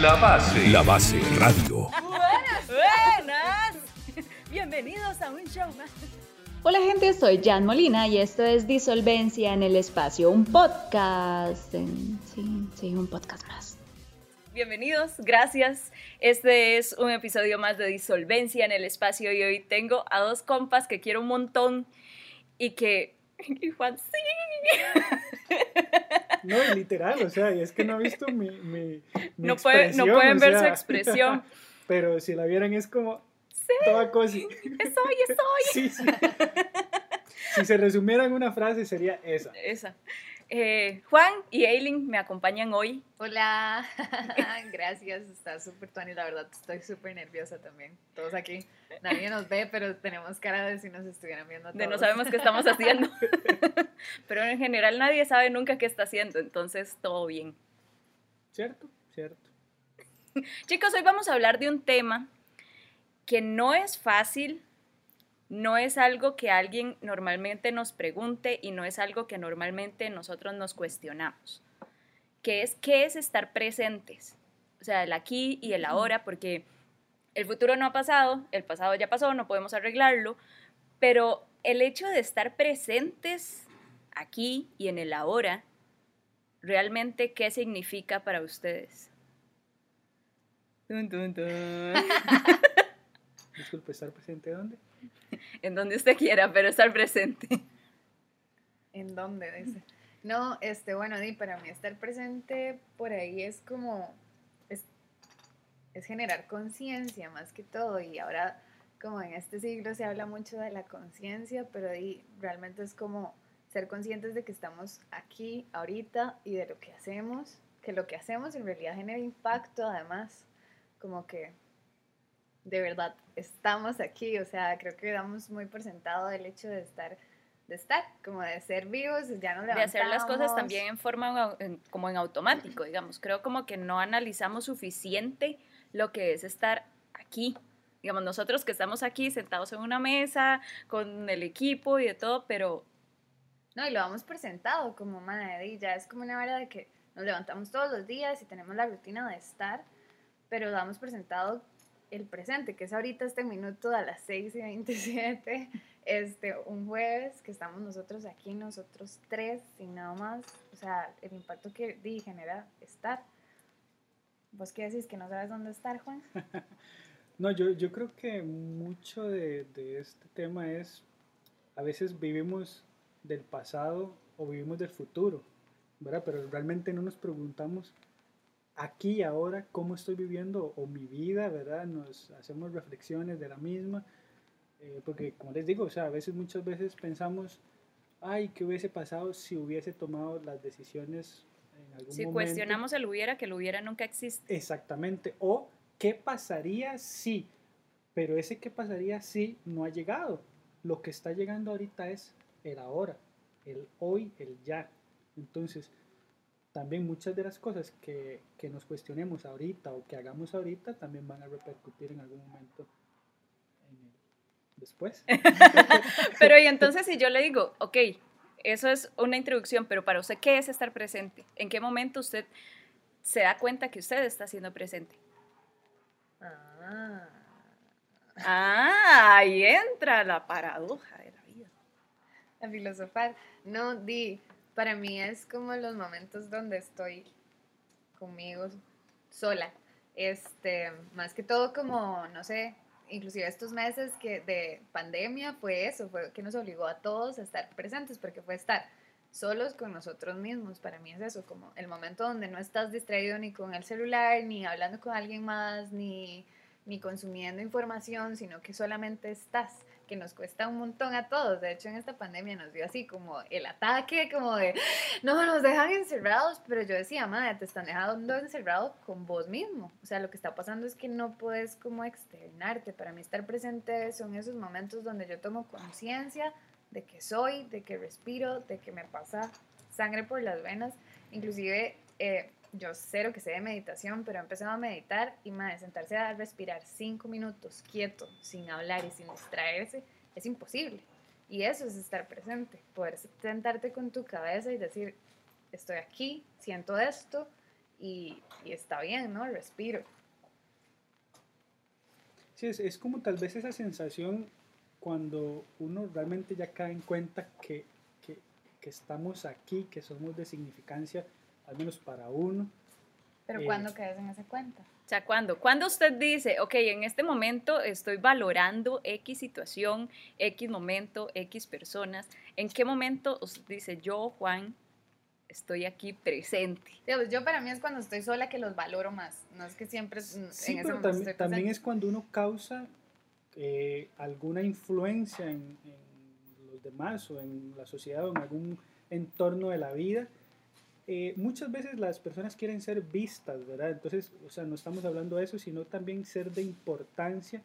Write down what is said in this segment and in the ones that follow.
La base. La base radio. Buenas, buenas. Bienvenidos a un show más. Hola gente, soy Jan Molina y esto es Disolvencia en el Espacio, un podcast. en- sí, sí, un podcast más. Bienvenidos, gracias. Este es un episodio más de Disolvencia en el Espacio y hoy tengo a dos compas que quiero un montón y que... y Juan, sí. No, literal, o sea, y es que no he visto mi, mi, mi No, puede- no pueden ver su expresión. Pero si la vieran es como Sí. toda cosa. Soy, soy. Sí, sí. Si se resumiera en una frase sería esa. Esa. Eh, Juan y Aileen me acompañan hoy. Hola, gracias, está súper Tony, la verdad estoy súper nerviosa también. Todos aquí, nadie nos ve, pero tenemos cara de si nos estuvieran viendo a todos. de no sabemos qué estamos haciendo. Pero en general nadie sabe nunca qué está haciendo, entonces todo bien. ¿Cierto? Cierto. Chicos, hoy vamos a hablar de un tema que no es fácil, no es algo que alguien normalmente nos pregunte y no es algo que normalmente nosotros nos cuestionamos, que es qué es estar presentes, o sea, el aquí y el ahora, porque el futuro no ha pasado, el pasado ya pasó, no podemos arreglarlo, pero el hecho de estar presentes aquí y en el ahora, realmente, ¿qué significa para ustedes? Tun, tun, tun. Disculpe, ¿estar presente dónde? en donde usted quiera, pero estar presente. ¿En dónde? Dice. No, este, bueno, di, para mí estar presente por ahí es como, es, es generar conciencia más que todo y ahora como en este siglo se habla mucho de la conciencia, pero di, realmente es como ser conscientes de que estamos aquí, ahorita y de lo que hacemos, que lo que hacemos en realidad genera impacto además, como que de verdad estamos aquí, o sea, creo que damos muy por sentado el hecho de estar, de estar, como de ser vivos, ya nos De hacer las cosas también en forma, en- como en automático, digamos. Creo como que no analizamos suficiente lo que es estar aquí. Digamos, nosotros que estamos aquí sentados en una mesa, con el equipo y de todo, pero No, y lo damos por sentado como madre, ya es como una hora de que nos levantamos todos los días y tenemos la rutina de estar, pero damos por sentado el presente, que es ahorita este minuto a las 6 y 27, este, un jueves que estamos nosotros aquí, nosotros tres, sin nada más, o sea, el impacto que di, genera estar. ¿Vos qué decís? ¿Que no sabes dónde estar, Juan? No, yo, yo creo que mucho de, de este tema es, a veces vivimos del pasado o vivimos del futuro, ¿verdad? Pero realmente no nos preguntamos aquí y ahora cómo estoy viviendo o mi vida, ¿verdad? Nos hacemos reflexiones de la misma, eh, porque como les digo, o sea, a veces, muchas veces pensamos, ay, ¿qué hubiese pasado si hubiese tomado las decisiones en algún si momento? cuestionamos el hubiera, que el hubiera nunca existe. Exactamente. O qué pasaría si, pero ese qué pasaría si no ha llegado. Lo que está llegando ahorita es el ahora, el hoy, el ya. Entonces, también muchas de las cosas que, que nos cuestionemos ahorita o que hagamos ahorita también van a repercutir en algún momento en el después. Pero y entonces si yo le digo, ok, eso es una introducción, pero para usted, ¿qué es estar presente? ¿En qué momento usted se da cuenta que usted está siendo presente? Ah. Ah, ahí entra la paradoja de la vida. a filosofar. No, di, para mí es como los momentos donde estoy conmigo sola. Este, más que todo como, no sé, inclusive estos meses que de pandemia fue eso, fue que nos obligó a todos a estar presentes, porque fue estar solos con nosotros mismos. Para mí es eso, como el momento donde no estás distraído ni con el celular, ni hablando con alguien más, ni, ni consumiendo información, sino que solamente estás, que nos cuesta un montón a todos. De hecho, en esta pandemia nos dio así como el ataque, como de, no, nos dejan encerrados, pero yo decía, madre, te están dejando encerrado con vos mismo. O sea, lo que está pasando es que no puedes como externarte. Para mí estar presente son esos momentos donde yo tomo conciencia de que soy, de que respiro, de que me pasa sangre por las venas. Inclusive, eh, yo cero que sé de meditación, pero he empezado a meditar y madre, sentarse a respirar cinco minutos quieto, sin hablar y sin distraerse, es imposible. Y eso es estar presente, poder sentarte con tu cabeza y decir, estoy aquí, siento esto y, y está bien, ¿no? Respiro. Sí, es, es como tal vez esa sensación cuando uno realmente ya cae en cuenta que, que, que estamos aquí, que somos de significancia, al menos para uno. Pero Eh, ¿cuándo caes en esa cuenta? O sea, ¿cuándo? Cuando usted dice, ok, en este momento estoy valorando X situación, X momento, X personas, ¿en qué momento usted dice, yo, Juan, estoy aquí presente? Digamos, yo para mí es cuando estoy sola que los valoro más. No es que siempre es- en Sí, ese pero momento también, estoy también es cuando uno causa eh, alguna influencia en, en los demás o en la sociedad o en algún entorno de la vida. Eh, muchas veces las personas quieren ser vistas, ¿verdad? Entonces, o sea, no estamos hablando de eso, sino también ser de importancia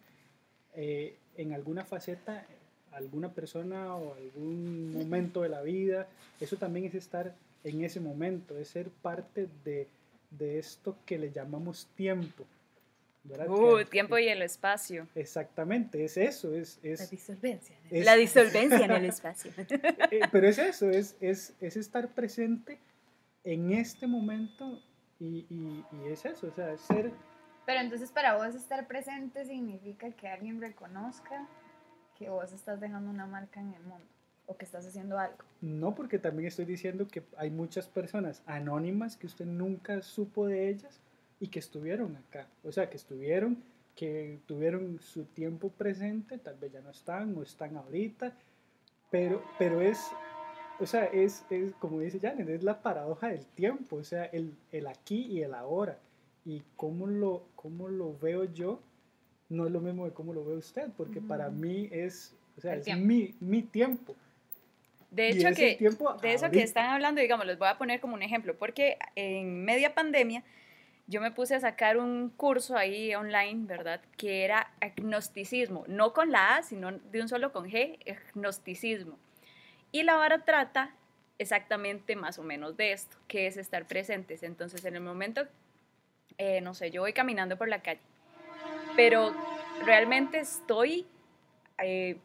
eh, en alguna faceta, alguna persona o algún momento de la vida. Eso también es estar en ese momento, es ser parte de, de esto que le llamamos tiempo. ¿verdad? Uh, Que- tiempo y el espacio. Exactamente, es eso, es, La es, disolvencia. es- La disolvencia en el espacio. eh, pero es eso, es, es, es estar presente en este momento y, y- y es eso, o sea, es ser, Pero entonces para vos estar presente significa que alguien reconozca que vos estás dejando una marca en el mundo o que estás haciendo algo. no porque también estoy diciendo que hay muchas personas anónimas que usted nunca supo de ellas y que estuvieron acá, o sea, que estuvieron, que tuvieron su tiempo presente, tal vez ya no están o están ahorita, pero, pero es, o sea, es, es como dice Janet, es la paradoja del tiempo, o sea, el, el aquí y el ahora. Y cómo lo, cómo lo veo yo no es lo mismo de cómo lo ve usted, porque para mí es, o sea, El es tiempo. mi, mi tiempo. De hecho, que, tiempo de eso que están hablando, digamos, les voy a poner como un ejemplo, porque en media pandemia yo me puse a sacar un curso ahí online, ¿verdad? Que era agnosticismo, no con la A, sino de un solo con G, agnosticismo. Y la vara trata exactamente más o menos de esto, que es estar presentes. Entonces, en el momento, eh, no sé, yo voy caminando por la calle, pero realmente estoy... eh,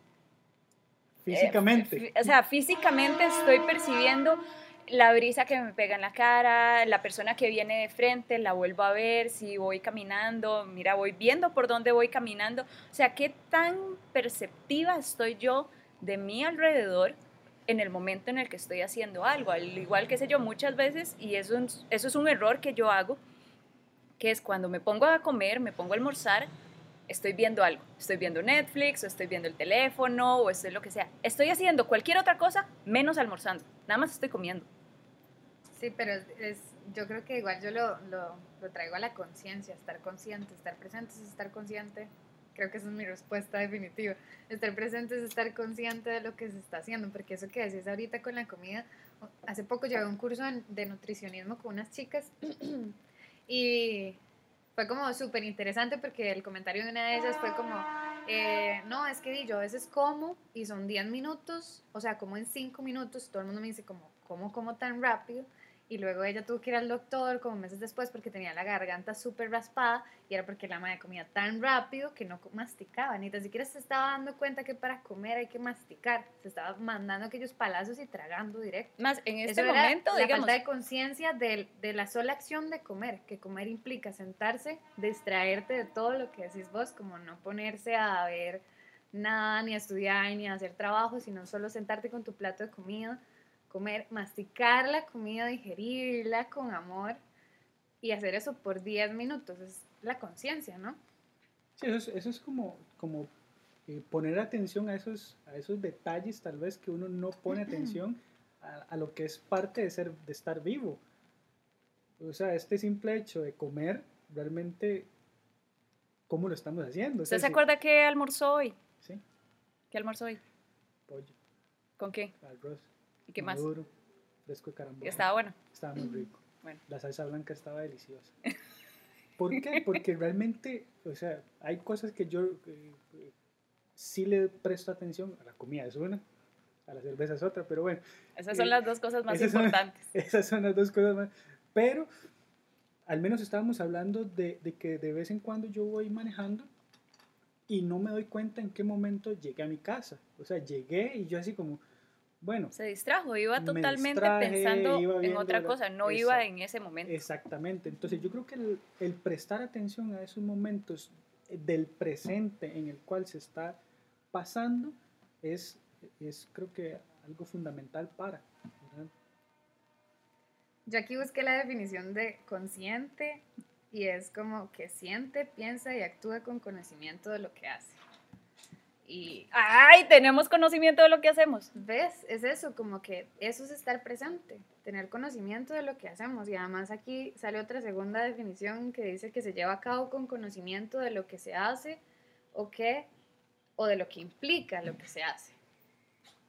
Físicamente. eh, o sea, físicamente estoy percibiendo la brisa que me pega en la cara, la persona que viene de frente, la vuelvo a ver, si voy caminando, mira, voy viendo por dónde voy caminando. O sea, qué tan perceptiva estoy yo de mi alrededor en el momento en el que estoy haciendo algo. Al igual que sé yo, muchas veces, y eso, es- eso es un error que yo hago, que es cuando me pongo a comer, me pongo a almorzar, estoy viendo algo. Estoy viendo Netflix, o estoy viendo el teléfono, o estoy lo que sea. Estoy haciendo cualquier otra cosa menos almorzando. Nada más estoy comiendo. Sí, pero es, yo creo que igual yo lo, lo, traigo a la conciencia, estar consciente, estar presente es estar consciente. Creo que esa es mi respuesta definitiva. Estar presente es estar consciente de lo que se está haciendo, porque eso que decís ahorita con la comida, hace poco llevé un curso de nutricionismo con unas chicas y fue como súper interesante porque el comentario de una de ellas fue como, eh, no, es que yo a veces como y son 10 minutos, o sea, como en 5 minutos, todo el mundo me dice como, ¿cómo como tan rápido? Y luego ella tuvo que ir al doctor como meses después porque tenía la garganta súper raspada y era porque la madre comía tan rápido que no masticaba, ni tan siquiera se estaba dando cuenta que para comer hay que masticar, se estaba mandando aquellos palazos y tragando directo. Más en este Eso era momento, la digamos, falta de conciencia del- de, la sola acción de comer, que comer implica sentarse, distraerte de todo lo que decís vos, como no ponerse a ver nada, ni a estudiar, ni a hacer trabajo, sino solo sentarte con tu plato de comida, comer, masticar la comida, digerirla con amor y hacer eso por 10 minutos. Es la conciencia, ¿no? Sí, eso es, eso es como, como eh, poner atención a esos, a esos detalles tal vez que uno no pone atención a, a lo que es parte de, ser, de estar vivo. O sea, este simple hecho de comer, realmente, ¿cómo lo estamos haciendo? O ¿usted sea, se si- acuerda qué almorzó hoy? Sí, ¿Qué almorzó hoy? pollo, ¿Con qué? arroz, ¿Y qué más? maduro, fresco de carambola. Estaba bueno. Estaba muy rico. Bueno. La salsa blanca estaba deliciosa. ¿Por qué? Porque realmente, o sea, hay cosas que yo eh, eh, sí le presto atención. A la comida es una, a la cerveza es otra, pero bueno, Esas son Eh, las dos cosas más esas son- importantes. esas son las dos cosas más. Pero al menos estábamos hablando de, de que de vez en cuando yo voy manejando y no me doy cuenta en qué momento llegué a mi casa. O sea, llegué y yo así como, Bueno, Se distrajo, iba Me totalmente distraje, pensando iba en otra la- cosa, no iba en ese momento. exactamente. Entonces yo creo que el, el prestar atención a esos momentos del presente en el cual se está pasando es, es creo que algo fundamental para. ¿verdad? Yo aquí busqué la definición de consciente y es como que siente, piensa y actúa con conocimiento de lo que hace. Y ¡Ay! Tenemos conocimiento de lo que hacemos. ves, es eso, como que eso es estar presente, tener conocimiento de lo que hacemos. Y además aquí sale otra segunda definición que dice que se lleva a cabo con conocimiento de lo que se hace o que o de lo que implica lo que se hace.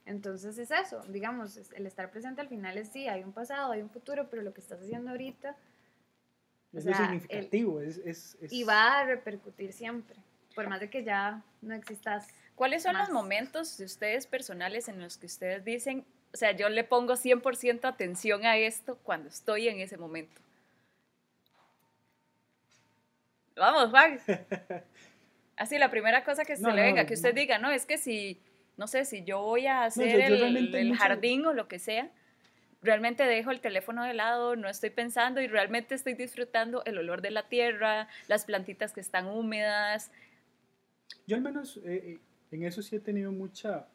Entonces es eso, digamos, el estar presente al final es sí, hay un pasado, hay un futuro, pero lo que estás haciendo ahorita O Es lo sea, significativo. es, es, es- y va a repercutir siempre, por más de que ya no existas. ¿Cuáles son Más. los momentos de ustedes personales en los que ustedes dicen, o sea, yo le pongo 100% atención a esto cuando estoy en ese momento? Vamos, Juan. Así, la primera cosa que se No, le no, venga, que usted no. diga, no, es que si, no sé, si yo voy a yo- hacer yo el, realmente el mucho- jardín o lo que sea, realmente dejo el teléfono de lado, no estoy pensando y realmente estoy disfrutando el olor de la tierra, las plantitas que están húmedas. Yo al menos eh, eh, en eso sí he tenido mucha,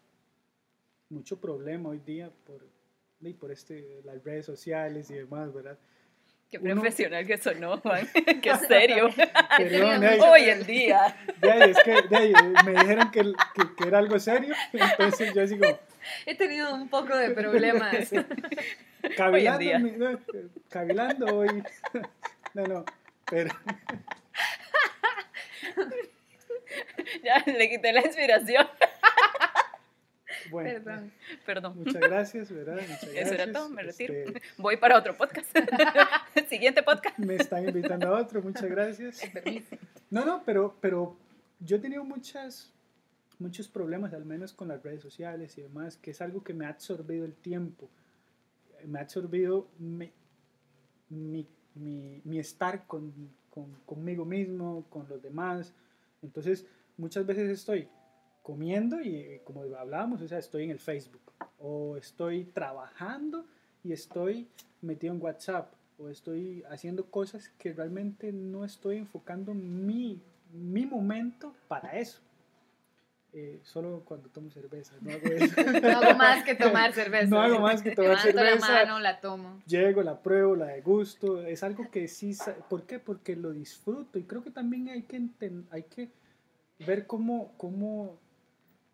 mucho problema hoy día por, y por este, las redes sociales y demás, ¿verdad? Qué Uno- profesional que sonó, Juan. Qué serio. Perdón, Hoy en día. es que me dijeron que, que- que era algo serio, entonces yo así como, He tenido un poco de problemas. cavilando, día. mi- no, cavilando hoy, no, no, pero Ya le quité la inspiración. bueno, Perdón. Perdón. muchas gracias, ¿verdad? Muchas Eso era todo, me retiro. este, Voy para otro podcast. Siguiente podcast. me están invitando a otro, muchas gracias. No, no, pero, pero yo he tenido muchas, muchos problemas, al menos con las redes sociales y demás, que es algo que me ha absorbido el tiempo, me ha absorbido mi, mi, mi- mi estar con, con- conmigo mismo, con los demás. Entonces, muchas veces estoy comiendo y eh, como hablábamos, o sea, estoy en el Facebook o estoy trabajando y estoy metido en WhatsApp o estoy haciendo cosas que realmente no estoy enfocando mi, mi momento para eso. Eh, solo cuando tomo cerveza, no hago eso. No hago más que tomar cerveza. No hago más que tomar Levanto cerveza. la mano, la tomo. Llego, la pruebo, la degusto, es algo que sí, ¿por qué? Porque lo disfruto y creo que también hay que, hay que ver cómo, cómo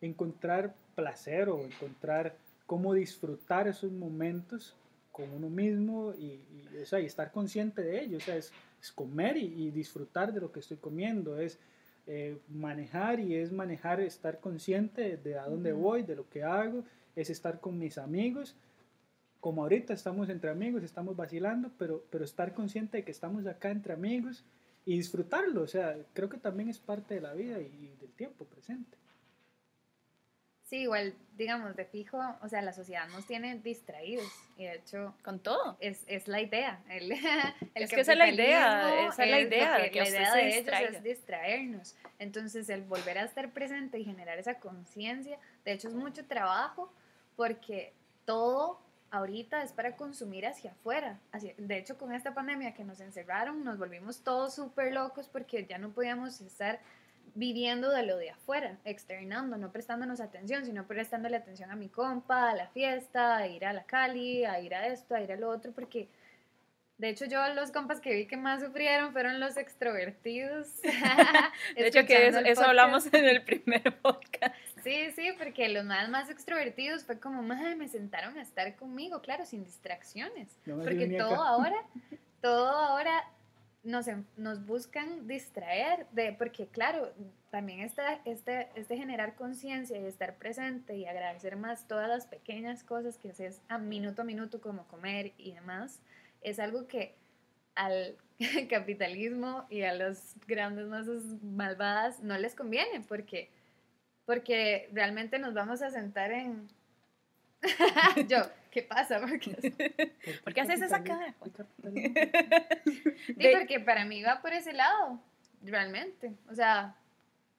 encontrar placer o encontrar cómo disfrutar esos momentos con uno mismo y, y, o sea, y estar consciente de ello, o sea, es, es comer y, y disfrutar de lo que estoy comiendo, es eh, manejar y es manejar, estar consciente de, a dónde voy, de lo que hago, es estar con mis amigos, como ahorita estamos entre amigos, estamos vacilando, pero, pero estar consciente de que estamos acá entre amigos y disfrutarlo, o sea, creo que también es parte de la vida y, y del tiempo presente. Sí, igual, digamos, de fijo, o sea, la sociedad nos tiene distraídos. Y de hecho, Con todo. es, es la idea. El, el Es que esa es la idea, esa es la idea, que- que la idea de ellos distraiga. es distraernos. Entonces, el volver a estar presente y generar esa conciencia, de hecho, es mucho trabajo porque todo ahorita es para consumir hacia afuera. De hecho, con esta pandemia que nos encerraron, nos volvimos todos súper locos porque ya no podíamos estar viviendo de lo de afuera, externando, no prestándonos atención, sino prestándole atención a mi compa, a la fiesta, a ir a la Cali, a ir a esto, a ir a lo otro, porque de hecho yo los compas que vi que más sufrieron fueron los extrovertidos. De hecho, que eso, hablamos en el primer podcast. Sí, sí, porque los más, más extrovertidos fue como, madre, me sentaron a estar conmigo, claro, sin distracciones. No Porque todo acá. ahora, todo ahora nos, nos buscan distraer, de, porque claro, también está este, este generar conciencia y estar presente y agradecer más todas las pequeñas cosas que haces a minuto a minuto, como comer y demás, es algo que al capitalismo y a las grandes masas malvadas no les conviene, porque, porque realmente nos vamos a sentar en... Yo, ¿qué pasa? Porque ¿Por qué haces esa cara. Sí, porque para mí va por ese lado, realmente. O sea,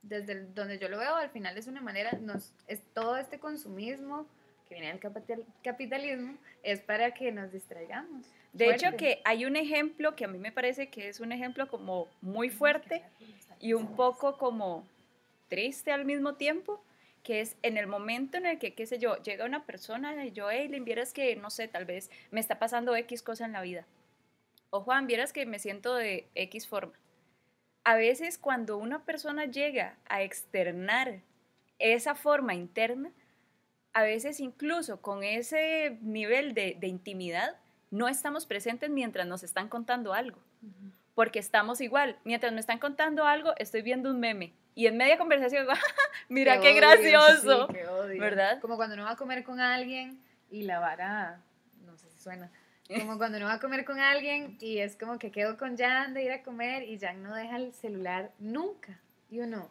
desde el- donde yo lo veo, al final es una manera, nos, es todo este consumismo que viene del capital- capitalismo, es para que nos distraigamos. De hecho, que hay un ejemplo que a mí me parece que es un ejemplo como muy fuerte y un poco como triste al mismo tiempo, que es en el momento en el que, qué sé yo, llega una persona y yo, hey, le vieras que, no sé, tal vez me está pasando X cosa en la vida. O Juan, vieras que me siento de X forma. A veces cuando una persona llega a externar esa forma interna, a veces incluso con ese nivel de, de intimidad, no estamos presentes mientras nos están contando algo porque estamos igual. Mientras me están contando algo, estoy viendo un meme. Y en media conversación digo, "Ah, mira qué, odio, gracioso. sí, qué odio. ¿verdad? Como cuando uno va a comer con alguien y la vara, no sé si suena, como cuando uno va a comer con alguien y es como que quedo con Jan de ir a comer y Jan no deja el celular nunca. Y uno,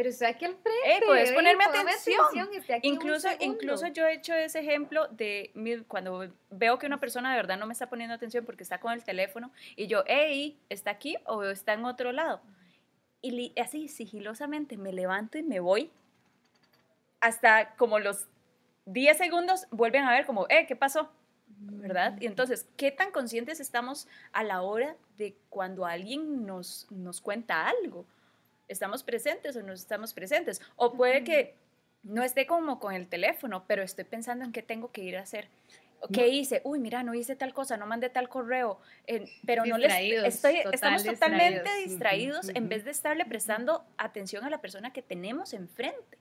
pero estoy aquí al frente. Ey, puedes ponerme atención. un Incluso, segundo". incluso yo he hecho ese ejemplo de mi- cuando veo que una persona de verdad no me está poniendo atención porque está con el teléfono y yo, hey, ¿está aquí o está en otro lado? Y así sigilosamente me levanto y me voy. Hasta como los 10 segundos vuelven a ver como, eh, ¿qué pasó? ¿verdad? Y entonces, ¿qué tan conscientes estamos a la hora de cuando alguien nos, nos cuenta algo? ¿Estamos presentes o no estamos presentes? O puede que no esté como con el teléfono, pero estoy pensando en qué tengo que ir a hacer. ¿Qué No. hice? Uy, mira, no hice tal cosa, no mandé tal correo, eh, pero no les estoy, total estamos totalmente distraídos. distraídos Ujú, en ujú. vez de estarle prestando atención a la persona que tenemos enfrente.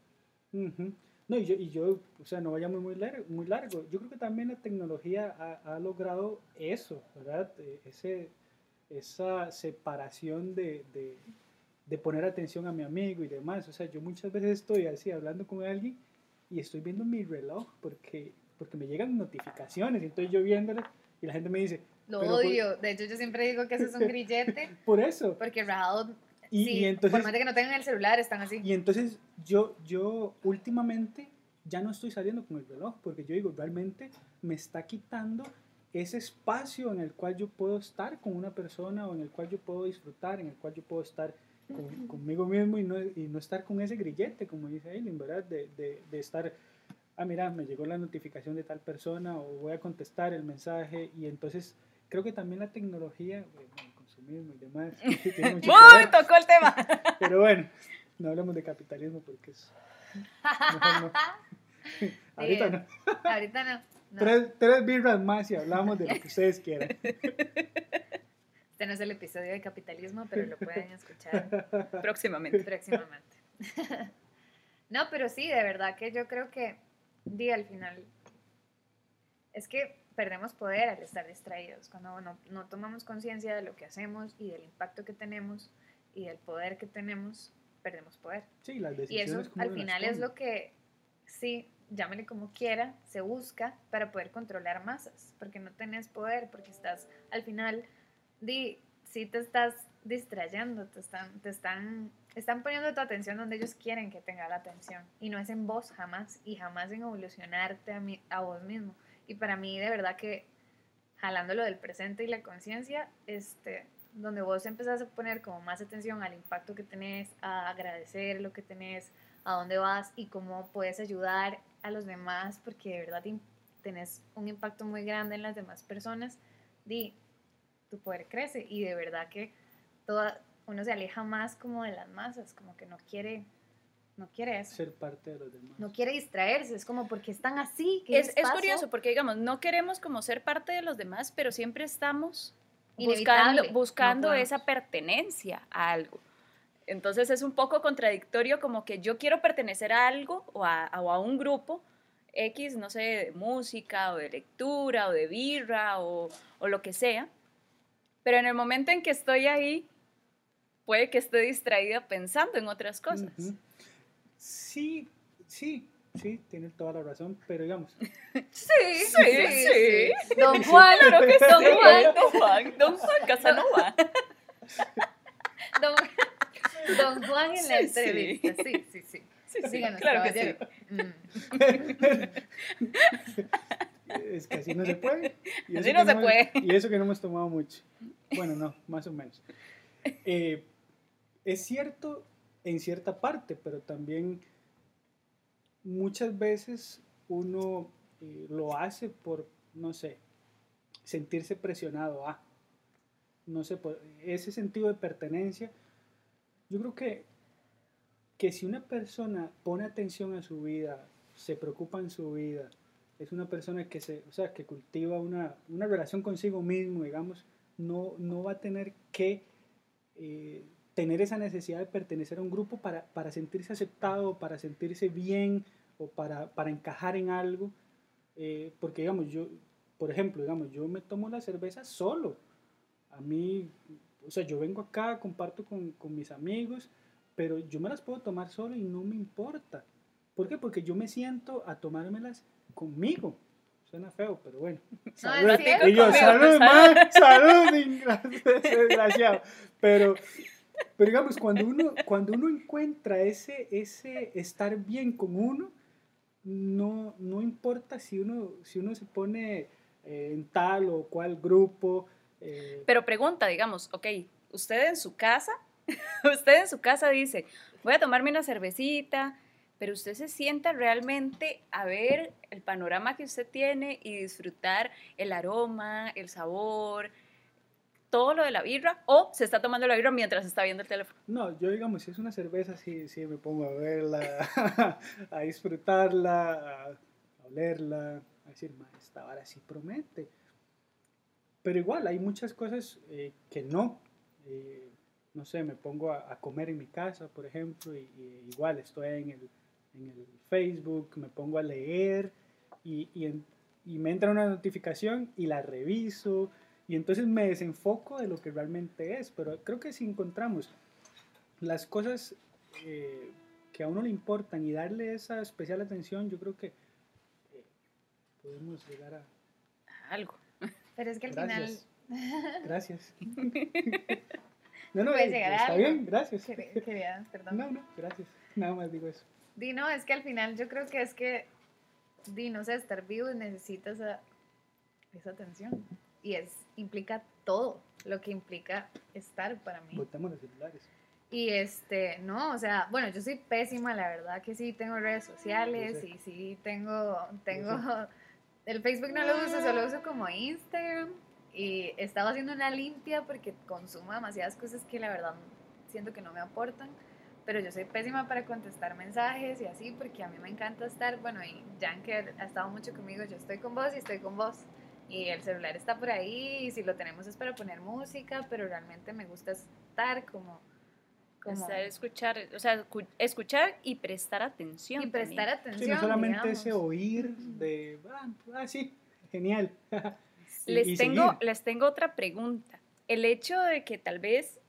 Ujú. No, y yo, y yo, o sea, no vayamos muy largo, muy largo. Yo creo que también la tecnología ha, ha logrado eso, ¿verdad? Eh, Ese, esa separación de, de, de poner atención a mi amigo y demás. O sea, yo muchas veces estoy así hablando con alguien y estoy viendo mi reloj porque, porque me llegan notificaciones y estoy yo viéndole y la gente me dice, Lo por- odio. De hecho, yo siempre digo que eso es un grillete por eso. porque rajado, Y, sí, y entonces... por más de que no tengan el celular, están así. Y entonces yo, yo últimamente ya no estoy saliendo con el reloj porque yo digo, realmente me está quitando ese espacio en el cual yo puedo estar con una persona o en el cual yo puedo disfrutar, en el cual yo puedo estar con- conmigo mismo y no, y no estar con ese grillete, como dice Aileen, ¿verdad? De, de, de estar, ah, mira, me llegó la notificación de tal persona o voy a contestar el mensaje y entonces creo que también la tecnología, bueno, el consumismo y demás, tiene mucho que ¡Uy! Tocó el tema. Pero bueno, no hablemos de capitalismo porque es. Mejor no. Ahorita no. Ahorita no. No. Tres, tres birras más y hablamos de lo que ustedes quieran. Este no es el episodio de capitalismo, pero lo pueden escuchar Próximamente. próximamente. no, pero sí, de verdad que yo creo que, di, al final, es que perdemos poder al estar distraídos, cuando no, no tomamos conciencia de lo que hacemos y del impacto que tenemos y del poder que tenemos, perdemos poder. Sí, las Y decisiones. eso cómo al final es lo que, sí, llámele como quiera, se busca para poder controlar masas, porque no tenés poder, porque estás, al final, di, sí te estás distrayendo, te están, te están, están poniendo tu atención donde ellos quieren que tenga la atención, y no es en vos jamás, y jamás en evolucionarte a, mí, a vos mismo. Y para mí, de verdad que, jalando lo del presente y la conciencia, este, donde vos empezás a poner como más atención al impacto que tenés, a agradecer lo que tenés, a dónde vas y cómo puedes ayudar a los demás, porque de verdad tenés un impacto muy grande en las demás personas, di, tu poder crece y de verdad que toda, uno se aleja más como de las masas, como que no quiere, no quiere eso. Ser parte de los demás. No quiere distraerse, es como porque están así. ¿qué Es, es curioso porque, digamos, no queremos como ser parte de los demás, pero siempre estamos Inevitable, buscando, buscando no esa pertenencia a algo. Entonces es un poco contradictorio como que yo quiero pertenecer a algo o a, o a un grupo X, no sé, de música o de lectura o de birra o, o lo que sea, pero en el momento en que estoy ahí, puede que esté distraída pensando en otras cosas. Sí, sí, sí, tienes toda la razón, pero digamos, Sí, Sí, sí. Don Juan, Claro que Don sí, Juan, Don Juan, Don Juan Casanova. Don, Don Juan en la Sí, sí. entrevista. Sí, sí, sí. Sí, sí, claro que sí. Es que así no se puede. Y Así no se hemos- puede. Y eso que no hemos tomado mucho. Bueno, no, más o menos. Eh, es cierto en cierta parte, pero también muchas veces uno eh, lo hace por, no sé, sentirse presionado a, no sé, por ese sentido de pertenencia. Yo creo que, que si una persona pone atención a su vida, se preocupa en su vida, es una persona que, se, o sea, que cultiva una, una relación consigo mismo, digamos, no, no va a tener que eh, tener esa necesidad de pertenecer a un grupo para, para sentirse aceptado, para sentirse bien o para, para encajar en algo. Eh, porque, digamos, yo, por ejemplo, digamos, yo me tomo la cerveza solo. A mí, o sea, yo vengo acá, comparto con, con mis amigos, pero yo me las puedo tomar solo y no me importa. ¿Por qué? Porque yo me siento a tomármelas conmigo. Suena feo, pero bueno. Salud. es y yo, salud, salud. man, salud, desgraciado. Pero, pero digamos, cuando uno, cuando uno encuentra ese, ese estar bien con uno, no, no importa si uno, si uno se pone eh, en tal o cual grupo. Eh, Pero pregunta, digamos, ok, usted en su casa, usted en su casa dice, voy a tomarme una cervecita, pero usted se sienta realmente a ver el panorama que usted tiene y disfrutar el aroma, el sabor, todo lo de la birra, o se está tomando la birra mientras está viendo el teléfono. No, yo digamos, si es una cerveza, sí, sí me pongo a verla, a disfrutarla, a, olerla, a decir, "Ma, esta vara sí promete. Pero igual, hay muchas cosas eh, que no. Eh, no sé, me pongo a, comer en mi casa, por ejemplo, y, igual estoy en el, en el Facebook, me pongo a leer y, y, me entra una notificación y la reviso y entonces me desenfoco de lo que realmente es. Pero creo que si encontramos las cosas eh, que a uno le importan y darle esa especial atención, yo creo que podemos llegar a... Algo. Pero es que al Gracias. final Gracias. No, no, Puedes eh, llegar está bien, gracias. quería, perdón. No, no, gracias. Nada más digo eso. Di, no, es que al final yo creo que es que, di, no sé, estar vivo necesita esa, esa atención. Y es, implica todo lo que implica estar para mí. Botamos los celulares. Y este, no, o sea, bueno, yo soy pésima, la verdad que sí tengo redes sociales y sí tengo, tengo, el Facebook no lo uso, solo uso como Instagram. Y estaba haciendo una limpia porque consumo demasiadas cosas que la verdad siento que no me aportan, pero yo soy pésima para contestar mensajes y así porque a mí me encanta estar, bueno, y Jan que ha estado mucho conmigo, yo estoy con vos y estoy con vos. Y el celular está por ahí, y si lo tenemos es para poner música, pero realmente me gusta estar como como Estar, escuchar, o sea, escu- escuchar y prestar atención. y prestar también. atención. Sí, no solamente digamos. ese oír de, ah, ah, sí, genial. Y- Les y tengo, seguir. les tengo otra pregunta. El hecho de que tal vez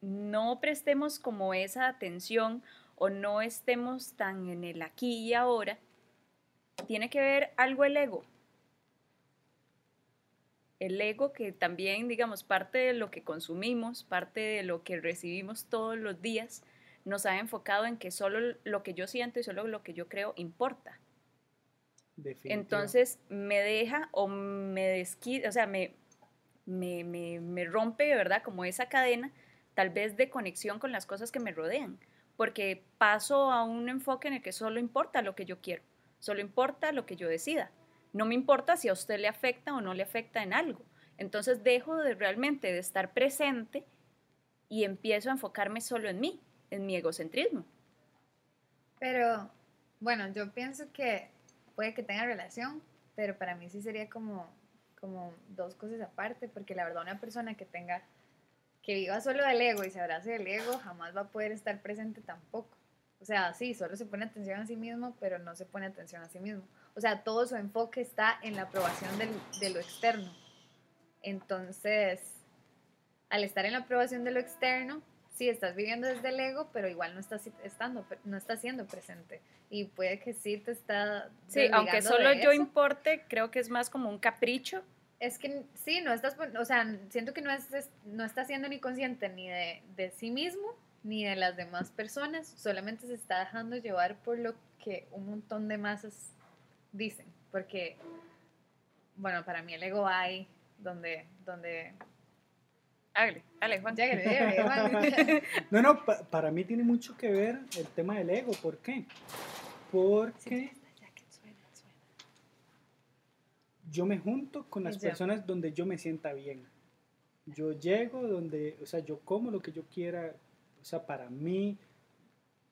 no prestemos como esa atención o no estemos tan en el aquí y ahora, tiene que ver algo el ego. El ego que también, digamos, parte de lo que consumimos, parte de lo que recibimos todos los días, nos ha enfocado en que solo lo que yo siento y solo lo que yo creo importa. Entonces me deja o me desquita, o sea, me, me, me, me rompe verdad como esa cadena, tal vez de conexión con las cosas que me rodean, porque paso a un enfoque en el que solo importa lo que yo quiero, solo importa lo que yo decida. No me importa si a usted le afecta o no le afecta en algo. Entonces dejo de realmente de estar presente y empiezo a enfocarme solo en mí, en mi egocentrismo. Pero bueno, yo pienso que puede que tenga relación, pero para mí sí sería como, como dos cosas aparte, porque la verdad una persona que tenga, que viva solo del ego y se abrace del ego, jamás va a poder estar presente tampoco. O sea, sí, solo se pone atención a sí mismo, pero no se pone atención a sí mismo. O sea, todo su enfoque está en la aprobación del- de lo externo. Entonces, al estar en la aprobación de lo externo, sí estás viviendo desde el ego, pero igual no estás estando, no estás siendo presente. Y puede que sí te está. Sí, aunque solo yo eso. importe, creo que es más como un capricho Es que sí, no estás, o sea, siento que no, es, no está siendo ni consciente ni de, de sí mismo ni de las demás personas, solamente se está dejando llevar por lo que un montón de masas dicen, porque, bueno, para mí el ego hay donde, donde, Hágale, dale, Juan. ya que le- Juan. No, no, pa- para mí tiene mucho que ver el tema del ego. ¿Por qué? Porque, yo me junto con las personas donde yo me sienta bien. Yo llego donde, o sea, yo como lo que yo quiera, sea, para mí,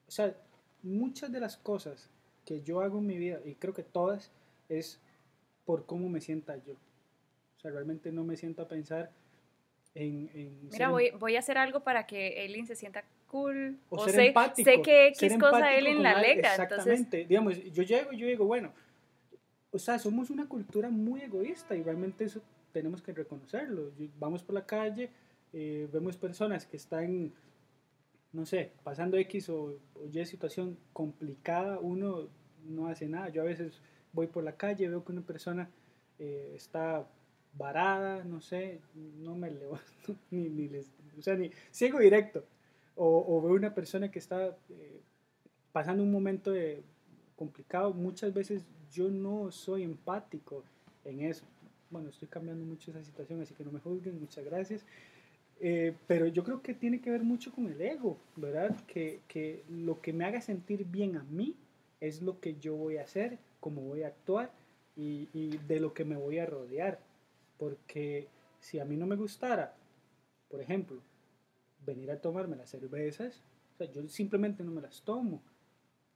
o sea, muchas de las cosas que yo hago en mi vida, y creo que todas, es por cómo me sienta yo. O sea, realmente no me siento a pensar en... en Mira, voy, voy a hacer algo para que Eileen se sienta cool. o, O, ser sé, empático. sé que X cosa Eileen la al- alegra. Entonces, Exactamente. Digamos, yo llego y yo digo, bueno, o sea, somos una cultura muy egoísta y realmente eso tenemos que reconocerlo. Vamos por la calle, eh, vemos personas que están, no sé, pasando X o, o Y situación complicada, uno no hace nada. Yo a veces voy por la calle, veo que una persona eh, está varada, no sé, no me levanto, ni, ni les, o sea, ni ciego directo. O, o veo una persona que está eh, pasando un momento de- complicado, muchas veces yo no soy empático en eso. Bueno, estoy cambiando mucho esa situación, así que no me juzguen, muchas gracias. Eh, pero yo creo que tiene que ver mucho con el ego, ¿verdad? Que, que lo que me haga sentir bien a mí es lo que yo voy a hacer, cómo voy a actuar y, y de lo que me voy a rodear. Porque si a mí no me gustara, por ejemplo, venir a tomarme las cervezas, o sea, yo simplemente no me las tomo.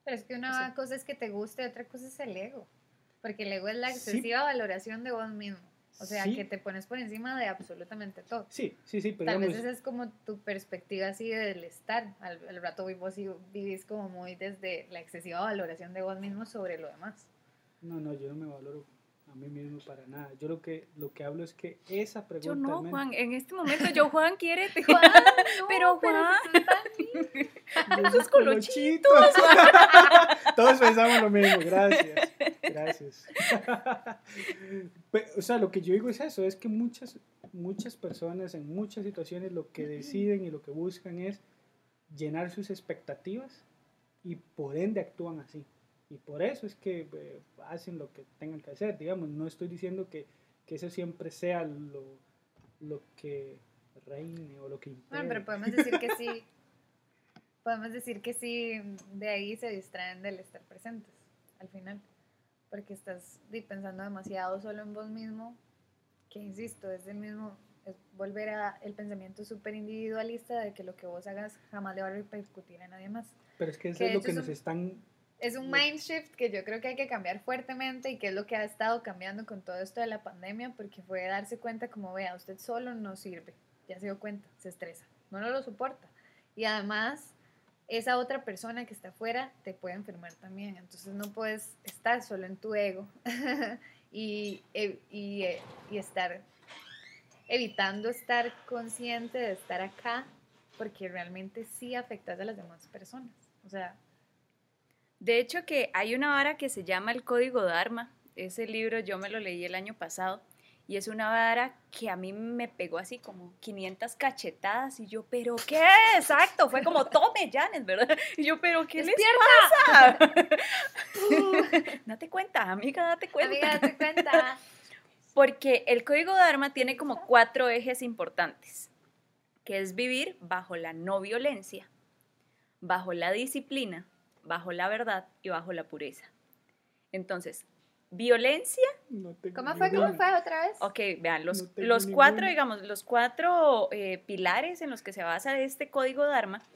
Pero es que una cosa es que te guste, otra cosa es el ego. Porque el ego es la Sí. excesiva valoración de vos mismo. O sea, Sí. que te pones por encima de absolutamente todo. Sí, sí, sí, pero Tal vez esa es como tu perspectiva así del estar. Al, al rato vos vivís como muy desde la excesiva valoración de vos mismo sobre lo demás. no, no, yo no me valoro mí mismo para nada. Yo lo que, lo que hablo es que esa pregunta... yo no, Juan. En este momento yo, Juan, quiere. Juan, no, Pero, Juan. colochitos. Todos pensamos lo mismo, gracias. Gracias. O sea, lo que yo digo es eso, es que muchas, muchas personas en muchas situaciones lo que deciden y lo que buscan es llenar sus expectativas y por ende actúan así. Y por eso es que eh, hacen lo que tengan que hacer. Digamos, no estoy diciendo que, que eso siempre sea lo, lo que reine o lo que impere. Bueno, pero podemos decir que sí. Podemos decir que sí, de ahí se distraen del estar presentes al final. Porque estás pensando demasiado solo en vos mismo, que insisto, es el mismo, es volver a el pensamiento súper individualista de que lo que vos hagas jamás le va a repercutir a nadie más. Pero es que eso que es lo que nos un- están... Es un mind shift que yo creo que hay que cambiar fuertemente y que es lo que ha estado cambiando con todo esto de la pandemia, porque fue darse cuenta como vea, usted solo no sirve, ya se dio cuenta, se estresa, no lo soporta. Y además, esa otra persona que está afuera te puede enfermar también, entonces no puedes estar solo en tu ego y, e- y, eh, y estar evitando estar consciente de estar acá, porque realmente sí afectas a las demás personas. O sea, De hecho, que hay una vara que se llama el Código Dharma. Ese libro yo me lo leí el año pasado y es una vara que a mí me pegó así como 500 cachetadas y yo, pero ¿qué? Exacto, fue como tome Janet, ¿verdad? Y yo, pero ¿qué les pasa? date cuenta, amiga, date cuenta. amiga, date cuenta. Porque el código Dharma tiene como cuatro ejes importantes, que es vivir bajo la no violencia, bajo la disciplina, bajo la verdad y bajo la pureza. Entonces, violencia, no ¿Cómo fue? ¿Cómo fue otra vez? ok, vean, los, No los cuatro, ninguna. digamos, los cuatro eh, pilares en los que se basa este código Dharma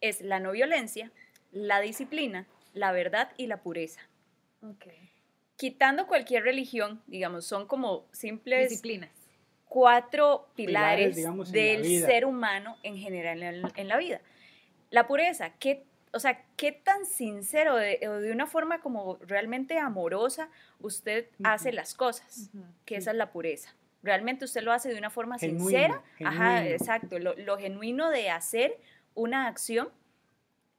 es la no violencia, la disciplina, la verdad y la pureza. Ok. Quitando cualquier religión, digamos, son como simples Disciplinas. cuatro Pilares, digamos, del ser humano en general en, en la vida. La pureza, ¿qué, o sea, qué tan sincero de- o de una forma como realmente amorosa usted hace Ujú. las cosas, que esa es la pureza. Realmente usted lo hace de una forma Genuino, sincera, ajá, genuino. exacto, lo, lo genuino de hacer una acción.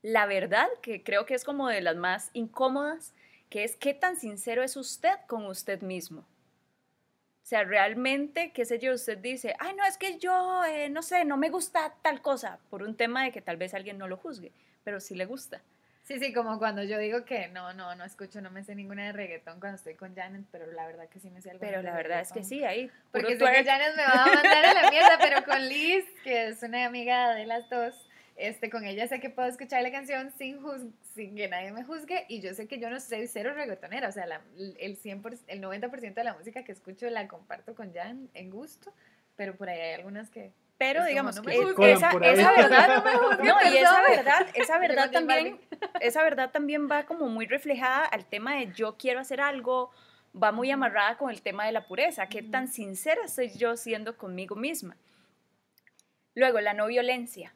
La verdad, que creo que es como de las más incómodas, que es qué tan sincero es usted con usted mismo. O sea, realmente, qué sé yo, usted dice, ay, no, es que yo, eh, no sé, no me gusta tal cosa, por un tema de que tal vez alguien no lo juzgue, pero sí le gusta. Sí, sí, como cuando yo digo que no, no, no escucho, no me sé ninguna de reggaetón cuando estoy con Janet, pero la verdad que sí me sé algo. Pero la verdad es que sí, ahí. Porque sé que. Janet me va a mandar a la mierda, pero con Liz, que es una amiga de las dos, Este, con ella sé que puedo escuchar la canción sin, juz- sin que nadie me juzgue y yo sé que yo no soy cero reggaetonera, o sea, la- el, 100%, el 90% de la música que escucho la comparto con Jan en gusto, pero por ahí hay algunas que... Pero Es como, digamos, no me juzguen esa, verdad, No me no, y esa verdad, esa verdad también, esa verdad también va como muy reflejada al tema de yo quiero hacer algo, va muy amarrada con el tema de la pureza, qué tan sincera estoy yo siendo conmigo misma. Luego, la no violencia.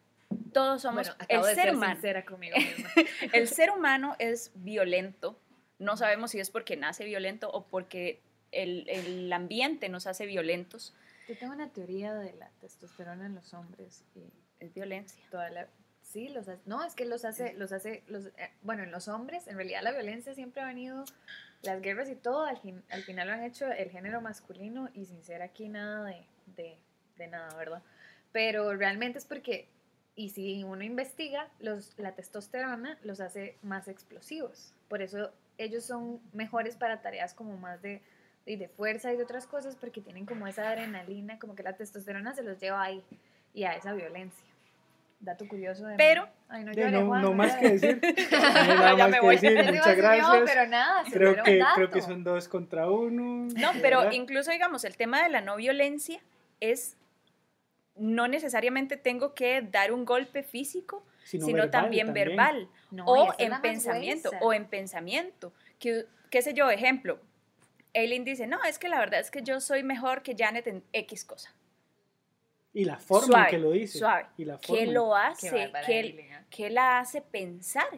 Todos somos Bueno, el de ser ser humano. sincera conmigo misma. El ser humano es violento. No sabemos si es porque nace violento o porque el, el ambiente nos hace violentos. Yo tengo una teoría de la testosterona en los hombres y Es violencia. toda la sí los no es que los hace los hace los eh, bueno en los hombres en realidad la violencia siempre ha venido las guerras y todo al, fin- al final lo han hecho el género masculino y sin ser aquí nada de, de, de nada verdad pero realmente es porque y si uno investiga los la testosterona los hace más explosivos por eso ellos son mejores para tareas como más de y de fuerza y de otras cosas porque tienen como esa adrenalina como que la testosterona se los lleva ahí y a esa violencia. Dato curioso de Pero- Ay, no, llore, no, Juan, no más que decir. No hay nada Ya más me que voy. decir. Muchas no, gracias. pero nada, Creo que, creo que son dos contra uno. No, pero ¿verdad? incluso, digamos, el tema de la no violencia es, no necesariamente tengo que dar un golpe físico, Sino sino, verbal también, también. verbal No, o en pensamiento, gruesa. o en pensamiento. Que, qué sé yo, ejemplo, Aileen dice, no, es que la verdad es que yo soy mejor que Janet en X cosa. Y la forma Suave, en que lo dice. suave. Y la ¿Qué forma. lo Qué hace? ¿Qué, Aileen, ¿eh? qué la hace pensar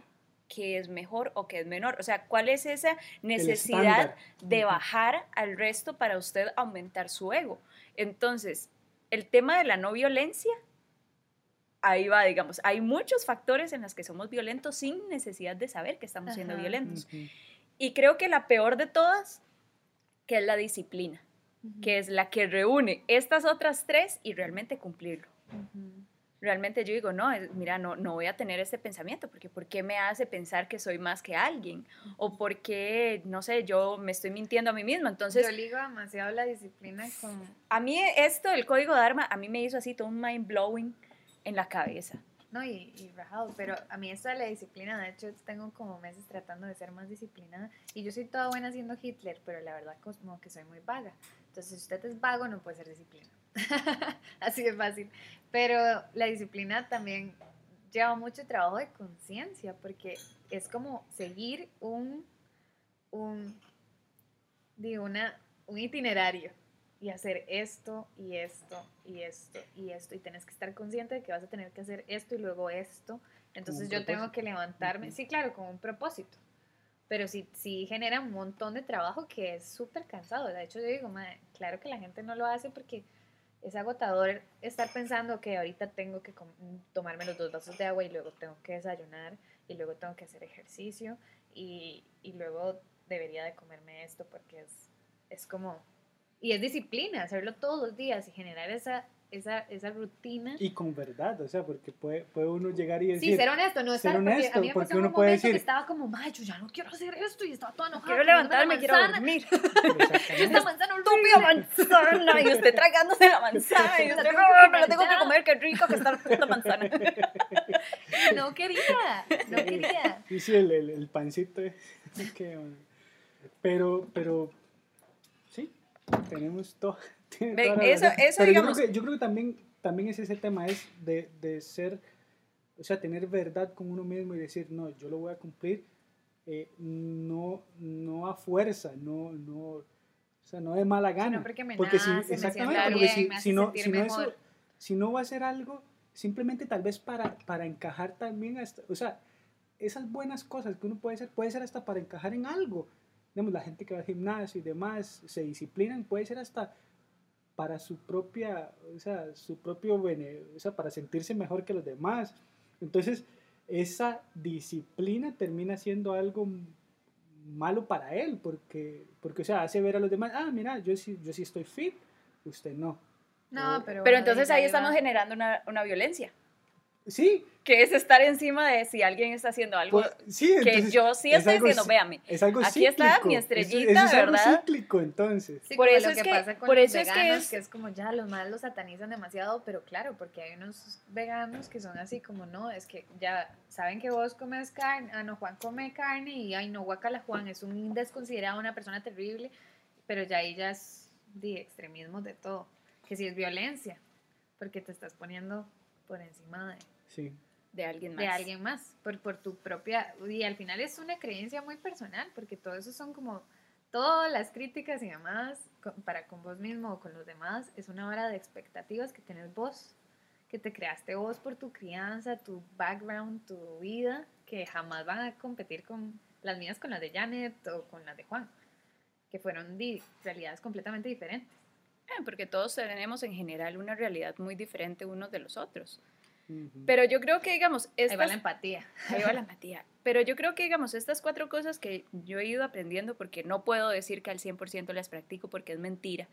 que es mejor o que es menor? O sea, ¿cuál es esa necesidad de bajar al resto para usted aumentar su ego? Entonces, el tema de la no violencia, ahí va, digamos, hay muchos factores en los que somos violentos sin necesidad de saber que estamos siendo Ajá. violentos. Y creo que la peor de todas, que es la disciplina, que es la que reúne estas otras tres y realmente cumplirlo realmente yo digo, no, mira, no, no voy a tener este pensamiento, porque ¿por qué me hace pensar que soy más que alguien? O por qué, no sé, yo me estoy mintiendo a mí misma. Entonces, Yo ligo demasiado la disciplina con... a mí esto del código de arma, a mí me hizo así todo un mind blowing en la cabeza. No, y, y rajado, pero a mí esto de la disciplina, de hecho, tengo como meses tratando de ser más disciplinada. Y yo soy toda buena siendo Hitler, pero la verdad como que soy muy vaga. Entonces, si usted es vago, no puede ser disciplina. Así de fácil. Pero la disciplina también lleva mucho trabajo de conciencia, porque es como seguir un, un, digo, una, un itinerario y hacer esto y esto y esto y esto y tienes que estar consciente de que vas a tener que hacer esto y luego esto. Entonces yo tengo que levantarme, sí, claro, con un propósito. Pero sí, sí genera un montón de trabajo que es súper cansado. De hecho, yo digo, "Mae, claro que la gente no lo hace porque es agotador estar pensando que ahorita tengo que tomarme los dos vasos de agua y luego tengo que desayunar y luego tengo que hacer ejercicio y, y luego debería de comerme esto porque es, es como... Y es disciplina, hacerlo todos los días y generar esa, esa, esa rutina. Y con verdad, o sea, porque puede, puede uno llegar y decir. Sí, ser honesto, no ser estar, porque honesto, a mí me porque pasó uno un puede momento que decir- estaba como, "Mae, yo ya no quiero hacer esto", y estaba toda enojada. Quiero levantarme, quiero dormir. Pero Yo esta manzana Estúpida manzana, y usted tragándose la manzana, y usted, tengo que "Ah, comer tengo que ya". comer, qué rico que está la puta manzana. No quería, no quería. Sí, sí, el, el, el pancito. eh, que, pero, pero, tenemos todo. eso- eso, digamos- Yo creo, que, yo creo que también, también es ese tema, es de, de ser, o sea, tener verdad con uno mismo y decir, no, yo lo voy a cumplir, eh, no, no a fuerza, no, no, o sea, no de mala gana. porque me porque si, nace, me exactamente, porque bien, si, me si no, si no eso- si no va a ser algo, simplemente tal vez para, para encajar también, hasta, o sea, esas buenas cosas que uno puede hacer, puede ser hasta para encajar en algo. Digamos, la gente que va al gimnasio y demás se disciplinan, puede ser hasta para su propia, o sea, su propio bene, o sea, para sentirse mejor que los demás. Entonces, esa disciplina termina siendo algo malo para él, porque, porque o sea, hace ver a los demás, ah, mira, yo sí, yo sí estoy fit, usted no. No, pero. Pero entonces ahí estamos generando una, una violencia. Sí, que es estar encima de si alguien está haciendo algo pues, sí, que entonces yo sí es estoy algo diciendo, ci- véame. Es algo Aquí está cíclico. mi Eso- estrellita, eso es algo ¿verdad? cíclico, entonces. Sí, Por eso lo es que, que- pasa con por los eso es que veganos, es- que es como ya los más los satanizan demasiado, pero claro, porque hay unos veganos que son así como no, es que ya saben que vos comes carne, ah no, Juan come carne y ay no, guacala Juan, es un desconsiderado, una persona terrible, pero ya ahí ya es de extremismo de todo, que sí es violencia, porque te estás poniendo por encima de, Sí. De alguien más. de alguien más, por, por tu propia, y al final es una creencia muy personal, porque todo eso son como, todas las críticas y demás, para con vos mismo o con los demás, es una hora de expectativas que tenés vos, que te creaste vos por tu crianza, tu background, tu vida, que jamás van a competir con las mías con las de Janet o con las de Juan, que fueron realidades completamente diferentes. Eh, porque todos tenemos en general una realidad muy diferente unos de los otros. Ujú. Pero yo creo que, digamos, Ahí va estas, la empatía. ahí va la empatía. Pero yo creo que, digamos, estas cuatro cosas que yo he ido aprendiendo, porque no puedo decir que al 100% las practico porque es mentira.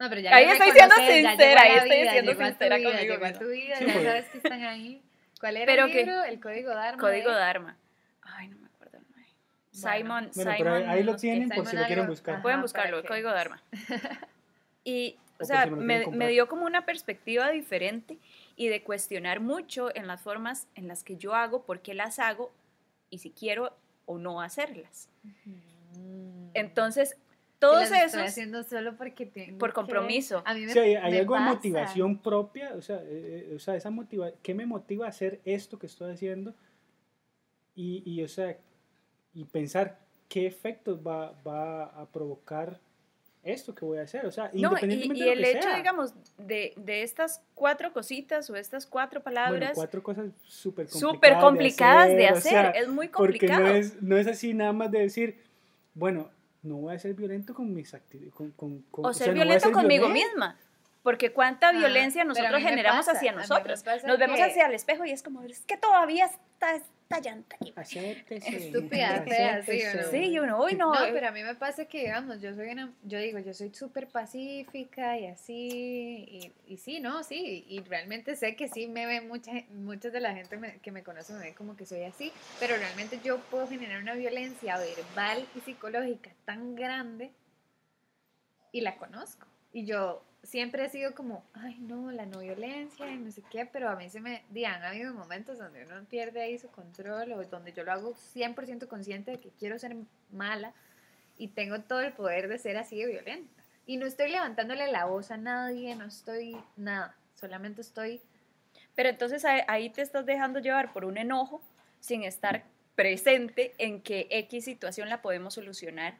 No, pero ya Ahí estoy siendo sincera, ahí estoy vida, siendo sincera vida, conmigo llegó a misma. tu vida, Sí, ya sabes que están ahí. ¿Cuál era Pero el que- libro? El Código Dharma. Código de- Dharma. Ay, no me acuerdo el nombre. Simon, Bueno, Simon. pero ahí, ahí lo tienen por Simon si lo quieren buscar. Ajá. Pueden buscarlo, que- Código Dharma. Y, O o sea, si me me, dio como una perspectiva diferente y de cuestionar mucho en las formas en las que yo hago, por qué las hago y si quiero o no hacerlas. Entonces, Que todos las estoy esos, haciendo solo porque tengo por que- compromiso. A mí me, Sí, hay, hay me algo de motivación propia, o sea, eh, eh, o sea, esa motiva ¿qué me motiva a hacer esto que estoy haciendo? Y, y, o sea, y pensar qué efectos va, va a provocar esto que voy a hacer, o sea, no, y, independientemente y de lo el que hecho, sea. digamos, de, de estas cuatro cositas o estas cuatro bueno, palabras cuatro cosas súper complicadas, súper complicadas de hacer, sea, es muy porque complicado. no es, no es así nada más de decir, bueno, no voy a ser violento con mis actividades, con, con, con- o sea, ser no voy a violento ser conmigo violento. misma. Porque cuánta Ah, violencia nosotros generamos pasa, hacia nosotros. Nos vemos que- hacia el espejo y es como, es que todavía está esta llanta aquí. Estúpida, fea, sí, y uno, uy, no. No, pero a mí me pasa que, digamos, yo soy una, yo digo, yo soy súper pacífica y así, y, y sí, ¿no? Sí, y realmente sé que sí me ve mucha, muchas de la gente me- que me conoce me ve como que soy así, pero realmente yo puedo generar una violencia verbal y psicológica tan grande y la conozco. Y yo siempre he sido como, ay, no, la no violencia y no sé qué, pero a mí se me, di, han habido momentos donde uno pierde ahí su control o donde yo lo hago 100% consciente de que quiero ser mala y tengo todo el poder de ser así de violenta. Y no estoy levantándole la voz a nadie, no estoy nada, solamente estoy... Pero entonces ahí te estás dejando llevar por un enojo sin estar presente en que X situación la podemos solucionar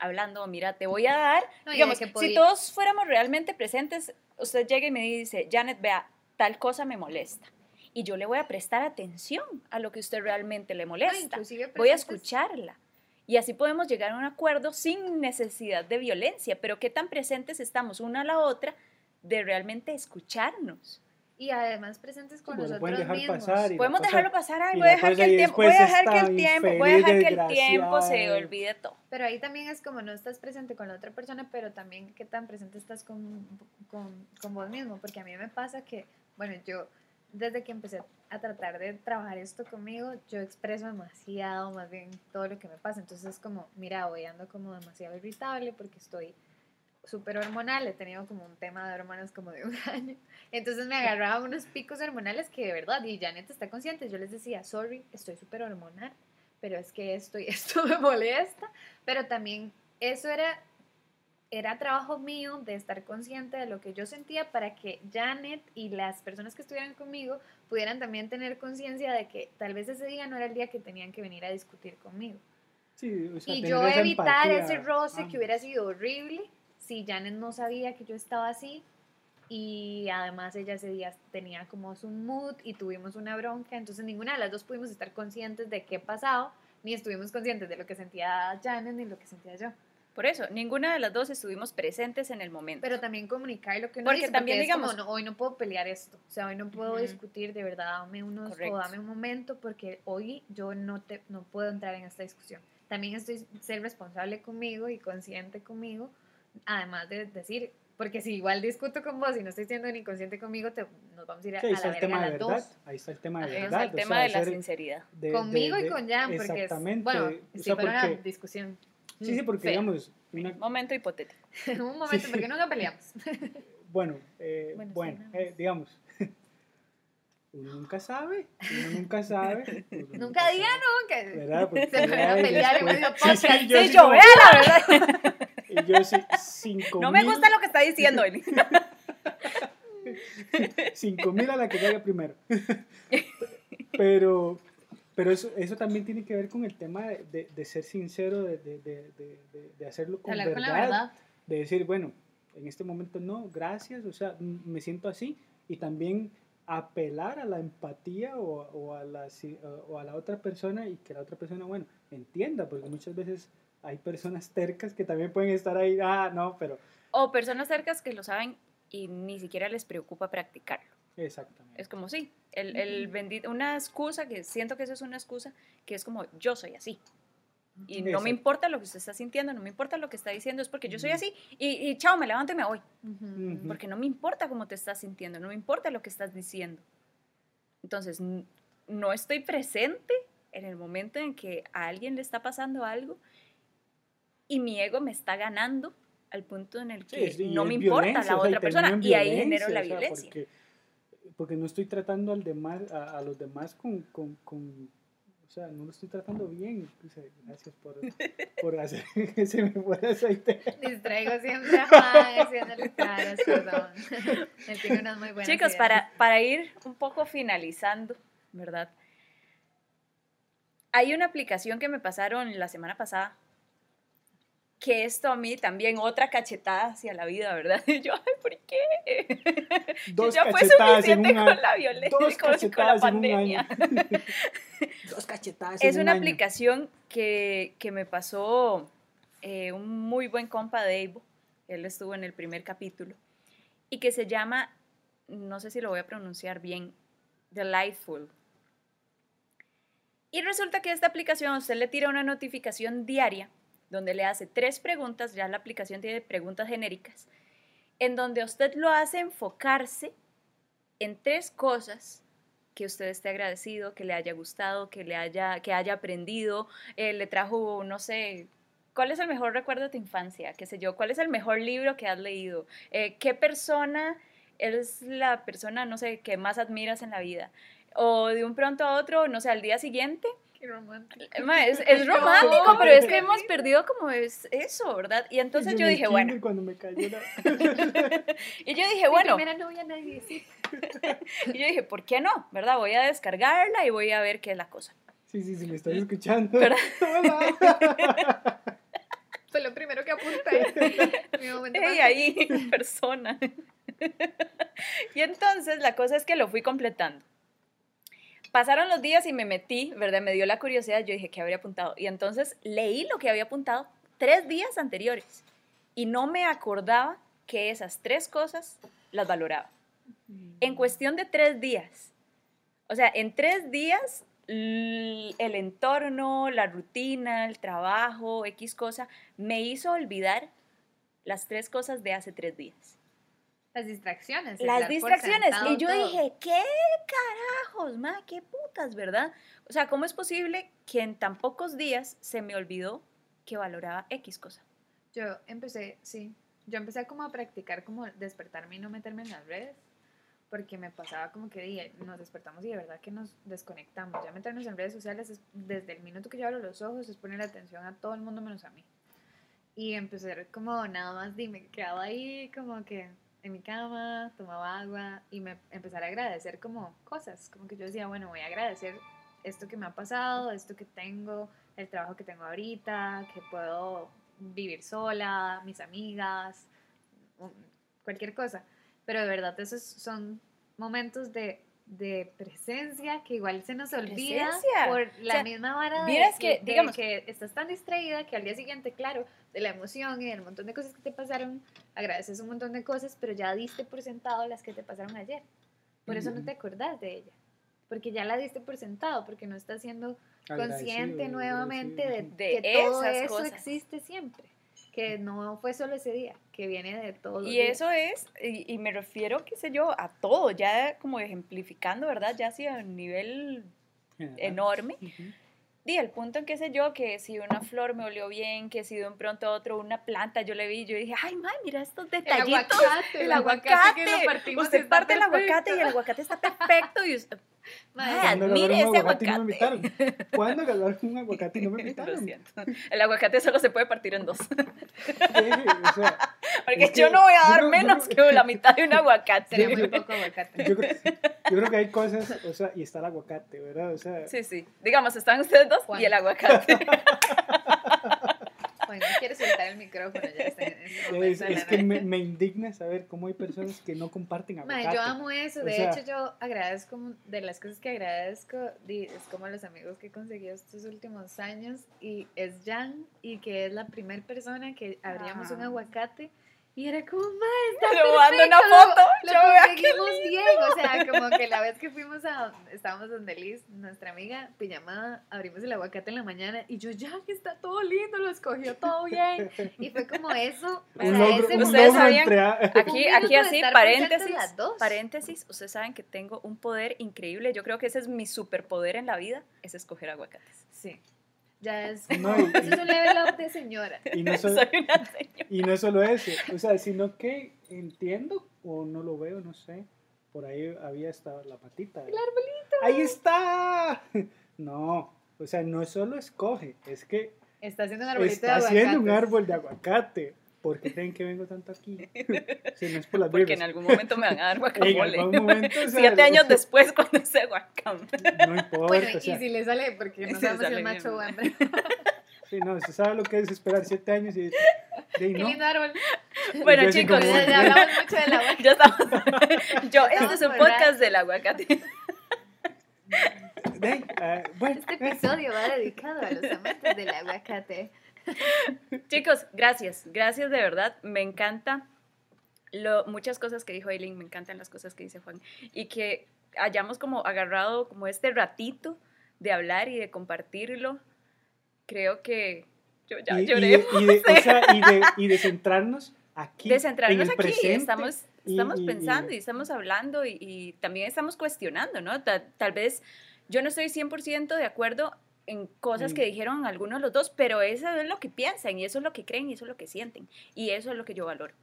hablando, mira, te voy a dar, No, digamos, que si todos fuéramos realmente presentes, usted llega y me dice, Janet, vea, tal cosa me molesta. Y yo le voy a prestar atención a lo que usted realmente le molesta. voy a escucharla. Y así podemos llegar a un acuerdo sin necesidad de violencia, pero qué tan presentes estamos una a la otra de realmente escucharnos. Y además presentes con Bueno, nosotros pueden dejar mismos. pasar Podemos cosa- dejarlo pasar, ay, voy a dejar que el tiempo, voy a dejar que el tiempo, voy a dejar que el tiempo se olvide todo. Pero ahí también es como no estás presente con la otra persona, pero también qué tan presente estás con, con, con vos mismo. Porque a mí me pasa que, bueno, yo desde que empecé a tratar de trabajar esto conmigo, yo expreso demasiado más bien todo lo que me pasa. Entonces es como, mira, hoy ando como demasiado irritable porque estoy súper hormonal, he tenido como un tema de hormonas como de un año. Entonces me agarraba unos picos hormonales que de verdad, y Janet está consciente, yo les decía, sorry, estoy súper hormonal, pero es que esto y esto me molesta, pero también eso era, era trabajo mío de estar consciente de lo que yo sentía para que Janet y las personas que estuvieran conmigo pudieran también tener conciencia de que tal vez ese día no era el día que tenían que venir a discutir conmigo. Sí, o sea, Y yo evitar empatía, ese roce ambos. que hubiera sido horrible si Janet no sabía que yo estaba así y además ella ese día tenía como su mood y tuvimos una bronca, entonces ninguna de las dos pudimos estar conscientes de qué pasaba, ni estuvimos conscientes de lo que sentía Janet ni lo que sentía yo. Por eso, ninguna de las dos estuvimos presentes en el momento. Pero también comunicar lo que uno Porque dice, también, como, digamos- no, hoy no puedo pelear esto, o sea, hoy no puedo Ujú. discutir, de verdad, dame unos, Correcto. o dame un momento, porque hoy yo no, te, no puedo entrar en esta discusión. También estoy ser responsable conmigo y consciente conmigo, además de decir, Porque si igual discuto con vos y no estoy siendo un inconsciente conmigo, te, nos vamos a ir a, Sí, a ahí la está el verga tema de las verdad. dos. Ahí está el tema de Ahí verdad. el o tema sea, de la sinceridad. de- Conmigo de- y de- con Jan, porque es, Exactamente. bueno, o si sea, fuera una porque- discusión. Sí, sí, porque fea. digamos, una- Momento hipotético. Un momento, Sí. porque nunca peleamos. bueno, eh, Bueno, bueno, eh, digamos, uno nunca sabe, uno nunca sabe. uno nunca diga sabe, nunca. ¿Verdad? Porque Se me van a pelear en medio Sí, sí, podcast. yo Sí, yo, como- vea la verdad. Y yo sí, cinco No me gusta lo que está diciendo, Eli. Cinco mil a la que caiga primero. Pero, pero eso, eso también tiene que ver con el tema de, de- de ser sincero, de, de- de- de- de hacerlo con verdad, con la verdad. de decir, bueno, en este momento no, gracias, o sea, me siento así, y también apelar a la empatía o, o a la, o a la otra persona y que la otra persona, bueno, entienda, porque muchas veces hay personas tercas que también pueden estar ahí, ah, no, pero O personas cercas que lo saben y ni siquiera les preocupa practicarlo. exactamente. Es como sí, el, el bendito, una excusa, que siento que eso es una excusa, que es como yo soy así. Y no me importa lo que usted está sintiendo, no me importa lo que está diciendo, es porque yo soy así. Y, y chao, me levanto y me voy. Ujú. Ujú. Porque no me importa cómo te estás sintiendo, no me importa lo que estás diciendo. Entonces, no estoy presente en el momento en que a alguien le está pasando algo y mi ego me está ganando al punto en el Sí, que y no me importa violencia, la otra persona y ahí genero la o sea, violencia. porque, porque no estoy tratando al demás, a, a los demás con, con, con- o sea, no lo estoy tratando bien. O sea, gracias por, por hacer que se me fuera aceite. Distraigo siempre a Juan haciéndole caras, perdón. Él tiene unas muy buenas Chicos, ideas. para, para ir un poco finalizando, ¿verdad? Hay una aplicación que me pasaron la semana pasada, que esto a mí también otra cachetada hacia la vida, ¿verdad? Y yo, ay, ¿por qué? Dos ya fue suficiente un con la violencia, Dos con, con la pandemia. Dos cachetadas Es en un una año. aplicación que, que me pasó eh, un muy buen compa de Evo, él estuvo en el primer capítulo, y que se llama, no sé si lo voy a pronunciar bien, Delightful. Y resulta que esta aplicación usted le tira una notificación diaria donde le hace tres preguntas, ya la aplicación tiene preguntas genéricas, en donde usted lo hace enfocarse en tres cosas que usted esté agradecido, que le haya gustado, que le haya, que haya aprendido, eh, le trajo, no sé, ¿cuál es el mejor recuerdo de tu infancia? ¿Qué sé yo? ¿Cuál es el mejor libro que has leído? Eh, ¿Qué persona es la persona, no sé, que más admiras en la vida? O de un pronto a otro, no sé, al día siguiente, Qué romántico. es, No, romántico, pero es que hemos perdido como es eso, ¿verdad? Y entonces Yo dije, bueno, Cuando me cayó la... y yo dije, bueno, Mi primera novia nadie sí. y yo dije, ¿por qué no? ¿Verdad? Voy a descargarla y voy a ver qué es la cosa. Sí, sí, sí, me estás escuchando. ¿Verdad? Hola. Fue lo primero que apunté. Mi momento más Ey, ahí, persona. y entonces la cosa es que lo fui completando. Pasaron los días y me metí, ¿verdad? Me dio la curiosidad, yo dije, ¿qué habría apuntado? Y entonces leí lo que había apuntado tres días anteriores y no me acordaba que esas tres cosas las valoraba. En cuestión de tres días. O sea, en tres días el entorno, la rutina, el trabajo, X cosa, me hizo olvidar las tres cosas de hace tres días. Las distracciones. Las distracciones. Y yo todo. dije, ¿qué carajos, ma? ¿Qué putas, verdad? O sea, ¿cómo es posible que en tan pocos días se me olvidó que valoraba X cosa? Yo empecé, sí, yo empecé como a practicar como despertarme y no meterme en las redes, porque me pasaba como que nos despertamos y de verdad que nos desconectamos. Ya meternos en redes sociales es- desde el minuto que yo abro los ojos es poner atención a todo el mundo menos a mí. Y empecé como nada más, dime, quedaba ahí como que en mi cama, tomaba agua y me empezar a agradecer como cosas, como que yo decía, bueno, voy a agradecer esto que me ha pasado, esto que tengo, el trabajo que tengo ahorita, que puedo vivir sola, mis amigas, un- cualquier cosa. Pero de verdad esos son momentos de, de presencia que igual se nos olvida Presencia. por la sea, misma vara de, que, de- de digamos- que estás tan distraída que al día siguiente, claro, de la emoción y del montón de cosas que te pasaron, agradeces un montón de cosas, pero ya diste por sentado las que te pasaron ayer. Por eso no te acordás de ella. Porque ya la diste por sentado, porque no estás siendo consciente Agradecido, nuevamente de, agradecido. De que todo eso cosas. existe siempre. Que no fue solo ese día, que viene de todo. Y eso es, y, y me refiero, qué sé yo, a todo, ya como ejemplificando, ¿verdad? Ya así a nivel enorme. Ujú. Y el punto en que sé yo, que si una flor me olió bien, que si de un pronto a otro una planta yo le vi, yo dije, ay, man, mira estos el detallitos. aguacate, El aguacate. que lo partimos Usted parte el aguacate y el aguacate está perfecto. Y usted, Madre, ¿Cuándo agarraron un ese aguacate no aguacate. invitaron? ¿Cuándo agarraron un aguacate y no me invitaron? El aguacate solo se puede partir en dos. Sí, o sea, Porque Es que yo no voy a dar yo menos creo- que la mitad de un aguacate. Sería muy poco aguacate. yo, creo, yo creo que hay cosas, o sea, y está el aguacate, ¿verdad? O sea, Sí, sí. Digamos, están ustedes dos Juan. y el aguacate. Bueno, no quiero soltar el micrófono ya está en este es, es que me, me indigna saber cómo hay personas que no comparten aguacate. yo amo eso, O de sea- hecho yo agradezco, de las cosas que agradezco, es como los amigos que he conseguido estos últimos años, y es Jan, y que es la primera persona que abríamos un Ah. aguacate, y era como, mae, está Le mando una foto. Lo, Yo lo conseguimos bien, o sea, como que la vez que fuimos a, estábamos donde Liz, nuestra amiga, pijamada, abrimos el aguacate en la mañana, y yo, Jan, está todo lindo, lo escogió todo bien, y fue como eso, o un sea, logro, ese un Ustedes sabían- entre Aquí, aquí así, paréntesis, presentes las dos. paréntesis, ustedes saben que tengo un poder increíble, yo creo que ese es mi superpoder en la vida, es escoger aguacates. Sí. Ya es. No, y- eso es un level up de señora. y, no solo, Soy una señora. y no solo eso, o sea, sino que entiendo o no lo veo, no sé. Por ahí había estado la patita. El arbolito. Ahí está. No, o sea, no solo escoge, es que Está haciendo un arbolito está de haciendo un árbol de aguacate. ¿Por qué creen que vengo tanto aquí? Si no es por las Porque en algún momento me van a dar En guacamole. algún momento, o sea, Siete años después cuando sea guacamole. No importa, Bueno, o sea, y si le sale, porque no sabemos si es macho o hembra. sí, no, se sabe lo que es esperar siete años y, y Qué no. lindo árbol. Bueno, yo chicos, como- Ya, ya hablamos mucho del aguacate. ya estamos. Yo, este es un podcast del aguacate. Bueno, Este eh, episodio va dedicado a los amantes del aguacate. Chicos, gracias, gracias de verdad. Me encanta lo, muchas cosas que dijo Aileen, me encantan las cosas que dice Juan. Y que hayamos como agarrado como este ratito de hablar y de compartirlo. Creo que yo ya y, lloré. de, y, de, o sea, y, de, y de centrarnos aquí. de centrarnos en el aquí, presente, estamos, pensando y, estamos hablando y, también estamos cuestionando, ¿no? Ta- Tal, vez yo no estoy 100% de acuerdo en cosas Mm. que dijeron algunos de los dos, pero eso es lo que piensan y eso es lo que creen y eso es lo que sienten y eso es lo que yo valoro.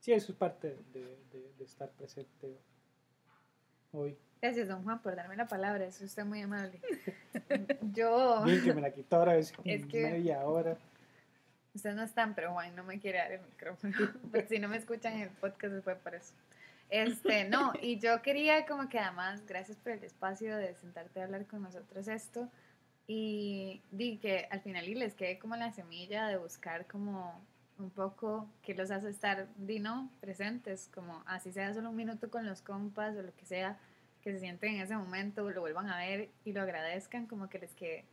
Sí, eso es parte de, de- de estar presente hoy. Gracias, don Juan, por darme la palabra. Es usted muy amable. Yo. Bien que me la quitó ahora, es, Es que- media hora. Ustedes no están, pero Juan no me quiere dar el micrófono. Porque si no me escuchan en el podcast, fue por eso. Este, no, y yo quería como que además, gracias por el espacio de sentarte a hablar con nosotros esto. Y di que al final y les quede como la semilla de buscar como un poco que los hace estar, di no, presentes, como así sea solo un minuto con los compas o lo que sea, que se sienten en ese momento, lo vuelvan a ver y lo agradezcan, como que les quede.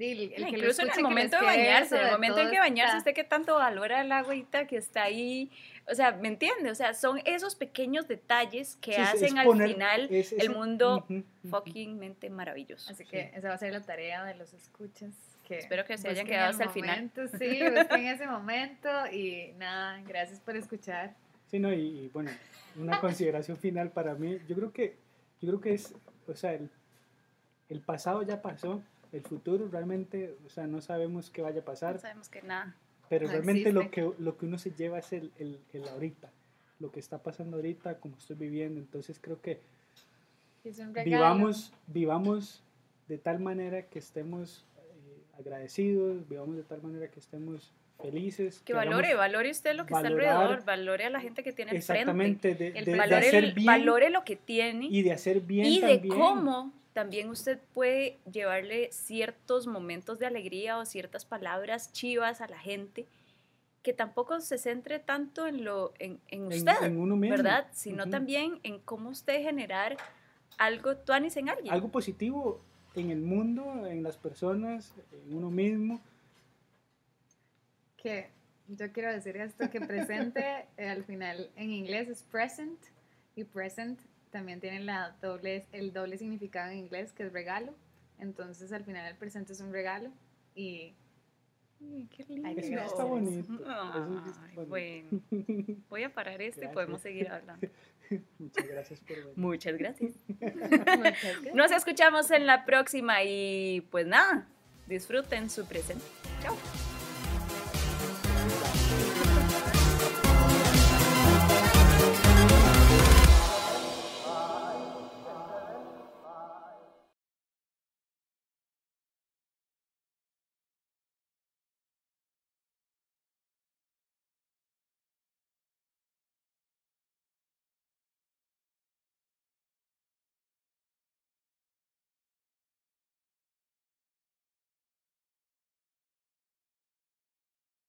Di, el- el que lo Incluso en el que momento de bañarse, en el momento en que bañarse, usted que tanto valora el agüita que está ahí, o sea, ¿me entiende? O sea, son esos pequeños detalles que Sí, sí, es hacen al poner- final es- el mundo ujú. fucking mente maravilloso. Así que esa va a ser la tarea de los escuchas. Que Espero que se hayan quedado hasta el final. momento, Sí, busquen ese momento y nada, gracias por escuchar. Sí, no, y, y, bueno, una consideración final para mí, yo creo que, yo creo que es, o sea, el, el pasado ya pasó, el futuro realmente, o sea, no sabemos qué vaya a pasar, No sabemos que nada. pero no realmente lo que, lo que uno se lleva es el, el, el ahorita, lo que está pasando ahorita, como estoy viviendo, entonces creo que Es un vivamos, vivamos de tal manera que estemos eh, agradecidos, vivamos de tal manera que estemos felices. Que hagamos- valore, valore usted lo que está valorar- alrededor, valore a la gente que tiene enfrente. Exactamente, de, El de- de Valore, hacer el- bien valore lo que tiene y de hacer bien y de también. cómo también usted puede llevarle ciertos momentos de alegría o ciertas palabras chivas a la gente que tampoco se centre tanto en lo en, en en, usted, en uno mismo. ¿verdad? Sino también en cómo usted generar algo tuanis en alguien. Algo positivo en el mundo, en las personas, en uno mismo. Que yo quiero decir esto, que presente eh, al final en inglés es present y present también tiene la doble, el doble significado en inglés que es regalo. Entonces al final el presente es un regalo y Ay, qué Ay, lindo. Está bonito. Eso sí está Ay, bonito. bueno, voy a parar esto y podemos seguir hablando. Muchas gracias por venir. Muchas gracias. Muchas gracias. Nos escuchamos en la próxima y pues nada, disfruten su presente. Chao.